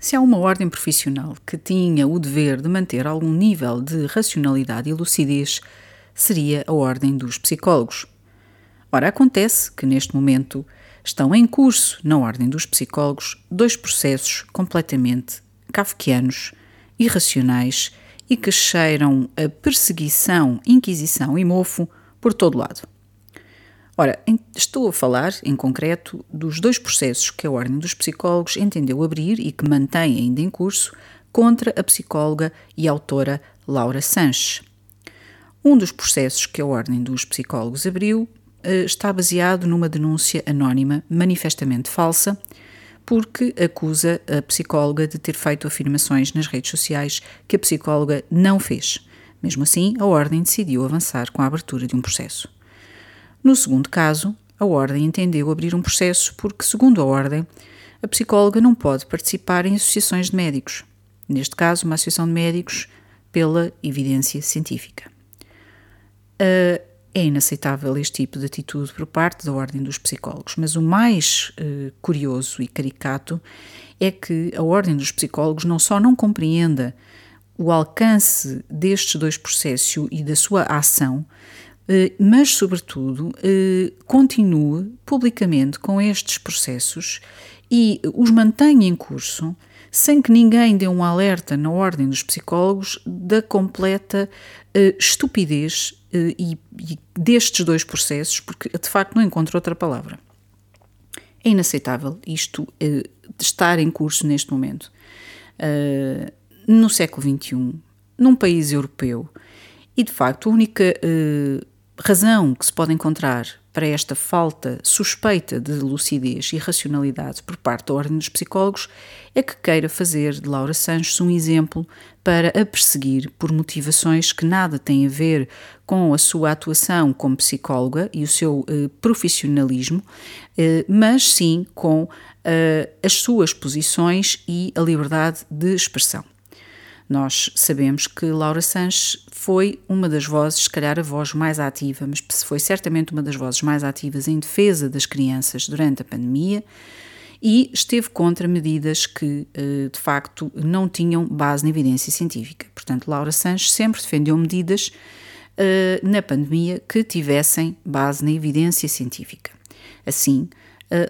Se há uma ordem profissional que tinha o dever de manter algum nível de racionalidade e lucidez, seria a ordem dos psicólogos. Ora, acontece que neste momento estão em curso, na ordem dos psicólogos, dois processos completamente kafkianos, irracionais e que cheiram a perseguição, inquisição e mofo por todo lado. Ora, estou a falar, em concreto, dos dois processos que a Ordem dos Psicólogos entendeu abrir e que mantém ainda em curso contra a psicóloga e autora Laura Sanches. Um dos processos que a Ordem dos Psicólogos abriu eh, está baseado numa denúncia anónima manifestamente falsa, porque acusa a psicóloga de ter feito afirmações nas redes sociais que a psicóloga não fez. Mesmo assim, a Ordem decidiu avançar com a abertura de um processo. No segundo caso, a Ordem entendeu abrir um processo porque, segundo a Ordem, a psicóloga não pode participar em associações de médicos, neste caso, uma associação de médicos pela evidência científica. Uh, é inaceitável este tipo de atitude por parte da Ordem dos Psicólogos, mas o mais uh, curioso e caricato é que a Ordem dos Psicólogos não só não compreenda o alcance destes dois processos e da sua ação, mas, sobretudo, eh, continue publicamente com estes processos e os mantenha em curso sem que ninguém dê um alerta na ordem dos psicólogos da completa uh, estupidez destes dois processos, porque de facto não encontro outra palavra. É inaceitável isto estar em curso neste momento, no século XXI, num país europeu, e de facto a única razão que se pode encontrar para esta falta suspeita de lucidez e racionalidade por parte da Ordem dos Psicólogos é que queira fazer de Laura Sanches um exemplo para a perseguir por motivações que nada têm a ver com a sua atuação como psicóloga e o seu eh, profissionalismo, eh, mas sim com eh, as suas posições e a liberdade de expressão. Nós sabemos que Laura Sanches foi uma das vozes, se calhar a voz mais ativa, mas foi certamente uma das vozes mais ativas em defesa das crianças durante a pandemia e esteve contra medidas que, eh, de facto, não tinham base na evidência científica. Portanto, Laura Sanches sempre defendeu medidas eh, na pandemia que tivessem base na evidência científica. Assim,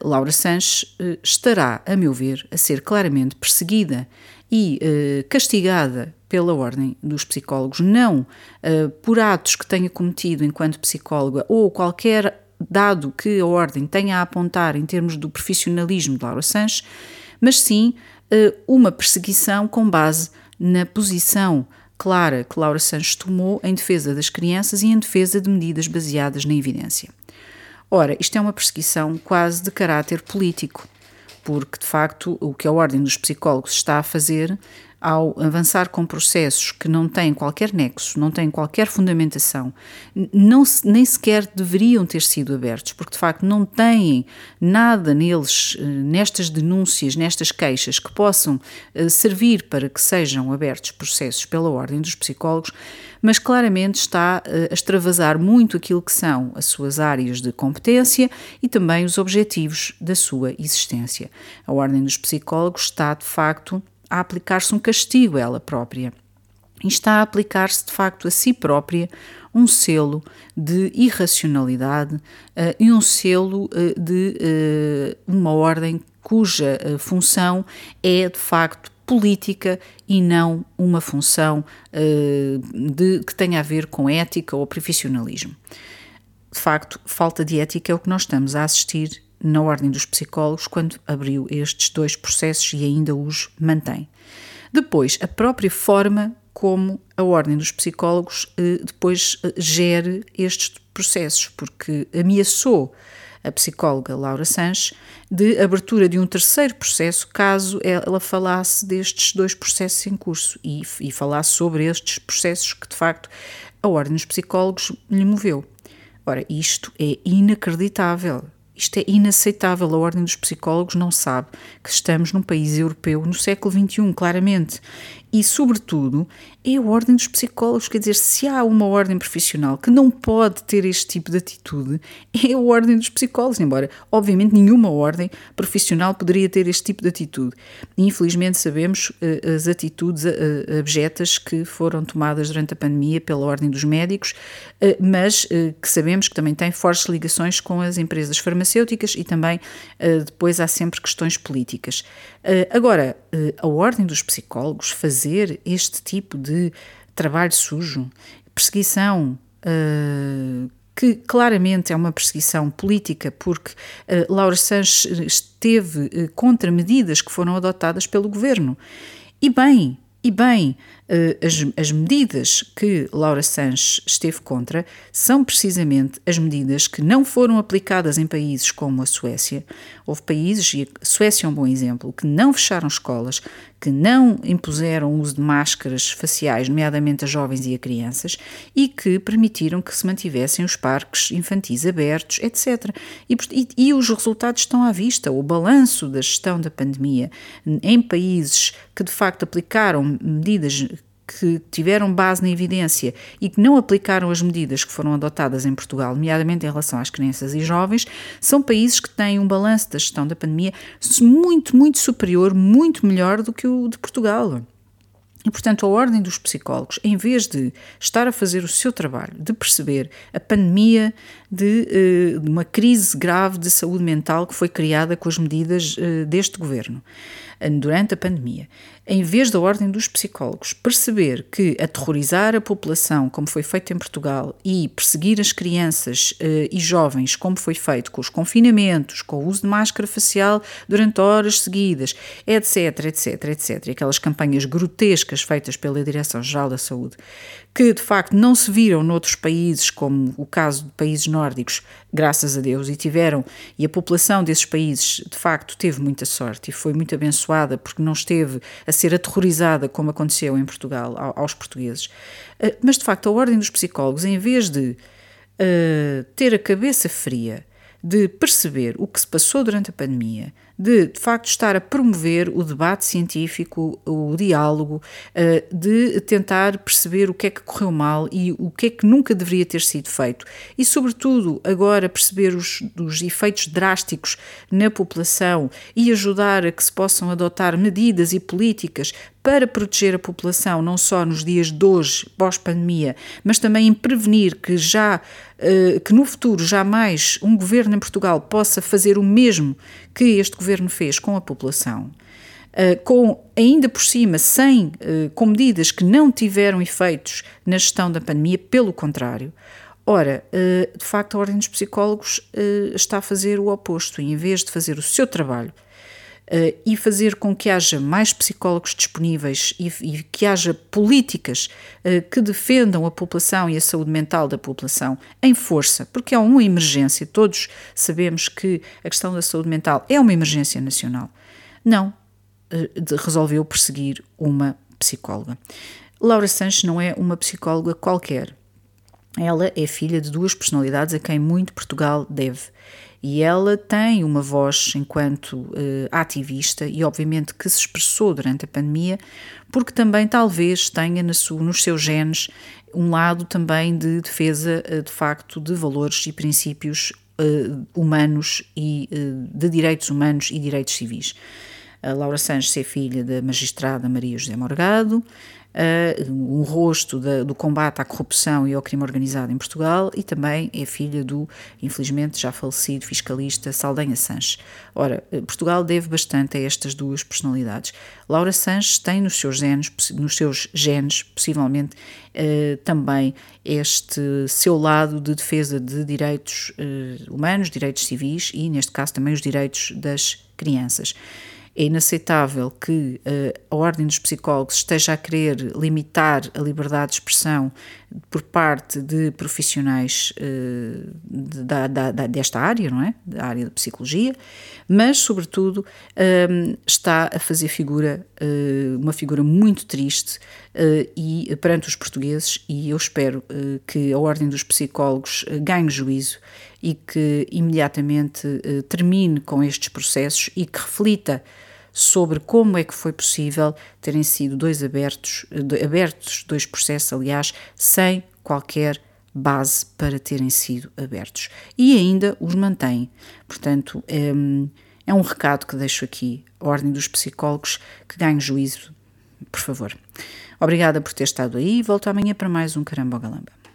Laura Sanches eh, estará, a meu ver, a ser claramente perseguida e uh, castigada pela Ordem dos Psicólogos, não uh, por atos que tenha cometido enquanto psicóloga ou qualquer dado que a Ordem tenha a apontar em termos do profissionalismo de Laura Sanches, mas sim uh, uma perseguição com base na posição clara que Laura Sanches tomou em defesa das crianças e em defesa de medidas baseadas na evidência. Ora, isto é uma perseguição quase de caráter político porque de facto o que a Ordem dos Psicólogos está a fazer ao avançar com processos que não têm qualquer nexo, não têm qualquer fundamentação, não, nem sequer deveriam ter sido abertos, porque de facto não têm nada neles, eh, nestas denúncias, nestas queixas, que possam eh, servir para que sejam abertos processos pela ordem dos psicólogos, mas claramente está eh, a extravasar muito aquilo que são as suas áreas de competência e também os objetivos da sua existência. A ordem dos psicólogos está de facto a aplicar-se um castigo a ela própria. E está a aplicar-se de facto a si própria um selo de irracionalidade uh, e um selo uh, de uh, uma ordem cuja função é de facto política e não uma função de, que tenha a ver com ética ou profissionalismo. De facto, falta de ética é o que nós estamos a assistir na Ordem dos Psicólogos quando abriu estes dois processos e ainda os mantém. Depois, a própria forma como a Ordem dos Psicólogos eh, depois eh, gere estes processos, porque ameaçou a psicóloga Laura Sanches de abertura de um terceiro processo caso ela falasse destes dois processos em curso e, e falasse sobre estes processos que de facto a Ordem dos Psicólogos lhe moveu. Ora, isto é inacreditável Isto é inaceitável. A Ordem dos Psicólogos não sabe que estamos num país europeu no século XXI, claramente. E, sobretudo, é a Ordem dos Psicólogos. Quer dizer, se há uma ordem profissional que não pode ter este tipo de atitude, é a Ordem dos Psicólogos. Embora, obviamente, nenhuma ordem profissional poderia ter este tipo de atitude. Infelizmente, sabemos uh, as atitudes uh, abjetas que foram tomadas durante a pandemia pela Ordem dos Médicos, uh, mas que sabemos que também tem fortes ligações com as empresas farmacêuticas e também depois há sempre questões políticas. agora, a Ordem dos Psicólogos fazer este tipo de trabalho sujo, perseguição. Que claramente é uma perseguição política, porque uh, Laura Sanches esteve uh, contra medidas que foram adotadas pelo governo. E bem, e bem, eh, as, as, medidas que Laura Sanches esteve contra são precisamente as medidas que não foram aplicadas em países como a Suécia. Houve países, e a Suécia é um bom exemplo, que não fecharam escolas, que não impuseram o uso de máscaras faciais, nomeadamente a jovens e a crianças, e que permitiram que se mantivessem os parques infantis abertos, etc. E, e, e os resultados estão à vista. O balanço da gestão da pandemia em países que de facto aplicaram medidas que tiveram base na evidência e que não aplicaram as medidas que foram adotadas em Portugal, nomeadamente em relação às crianças e jovens, são países que têm um balanço da gestão da pandemia muito, muito superior, muito melhor do que o de Portugal. E, portanto, a Ordem dos Psicólogos, em vez de estar a fazer o seu trabalho, de perceber a pandemia de, eh, de uma crise grave de saúde mental que foi criada com as medidas eh, deste governo eh, durante a pandemia, em vez da Ordem dos Psicólogos perceber que aterrorizar a população, como foi feito em Portugal, e perseguir as crianças e jovens, como foi feito com os confinamentos, com o uso de máscara facial durante horas seguidas, etc, etc, etc, aquelas campanhas grotescas feitas pela Direção-Geral da Saúde, que de facto não se viram noutros países, como o caso de países nórdicos, graças a Deus, e tiveram, e a população desses países de facto teve muita sorte e foi muito abençoada porque não esteve a ser aterrorizada como aconteceu em Portugal aos portugueses. Eh, mas de facto, a Ordem dos Psicólogos, em vez de uh, ter a cabeça fria, de perceber o que se passou durante a pandemia, de de facto estar a promover o debate científico, o diálogo, eh, de tentar perceber o que é que correu mal e o que é que nunca deveria ter sido feito. E, sobretudo, agora perceber os, os efeitos drásticos na população e ajudar a que se possam adotar medidas e políticas para proteger a população, não só nos dias de hoje, pós-pandemia, mas também em prevenir que já eh, que no futuro jamais um governo em Portugal possa fazer o mesmo que este governo fez com a população. Uh, com ainda por cima sem uh, com medidas que não tiveram efeitos na gestão da pandemia, pelo contrário. Ora, uh, de facto, a Ordem dos Psicólogos está a fazer o oposto, em vez de fazer o seu trabalho e fazer com que haja mais psicólogos disponíveis e, e que haja políticas uh, que defendam a população e a saúde mental da população em força, porque é uma emergência, todos sabemos que a questão da saúde mental é uma emergência nacional. Não, uh, resolveu perseguir uma psicóloga. Laura Sanches não é uma psicóloga qualquer. Ela é filha de duas personalidades a quem muito Portugal deve. E ela tem uma voz enquanto uh, ativista e, obviamente, que se expressou durante a pandemia, porque também talvez tenha nos seus genes um lado também de defesa, uh, de facto, de valores e princípios uh, humanos e de direitos humanos e direitos civis. A Laura Sanches é filha da magistrada Maria José Morgado, um rosto da, do combate à corrupção e ao crime organizado em Portugal e também é filha do, infelizmente, já falecido fiscalista Saldanha Sanches. Ora, eh, Portugal deve bastante a estas duas personalidades. Laura Sanches tem nos seus genes, nos seus genes possivelmente, uh, também este seu lado de defesa de direitos uh, humanos, direitos civis e, neste caso, também os direitos das crianças. É inaceitável que uh, a Ordem dos Psicólogos esteja a querer limitar a liberdade de expressão por parte de profissionais uh, da, da, da, desta área, não é? Da área da psicologia, mas, sobretudo, um, está a fazer figura, uh, uma figura muito triste uh, e perante os portugueses, e eu espero que a Ordem dos Psicólogos ganhe juízo e que imediatamente termine com estes processos e que reflita sobre como é que foi possível terem sido dois abertos, abertos dois processos, aliás, sem qualquer base para terem sido abertos. E ainda os mantém. Portanto, é, é um recado que deixo aqui, a Ordem dos Psicólogos, que ganhe juízo, por favor. Obrigada por ter estado aí e volto amanhã para mais um Caramba Galamba.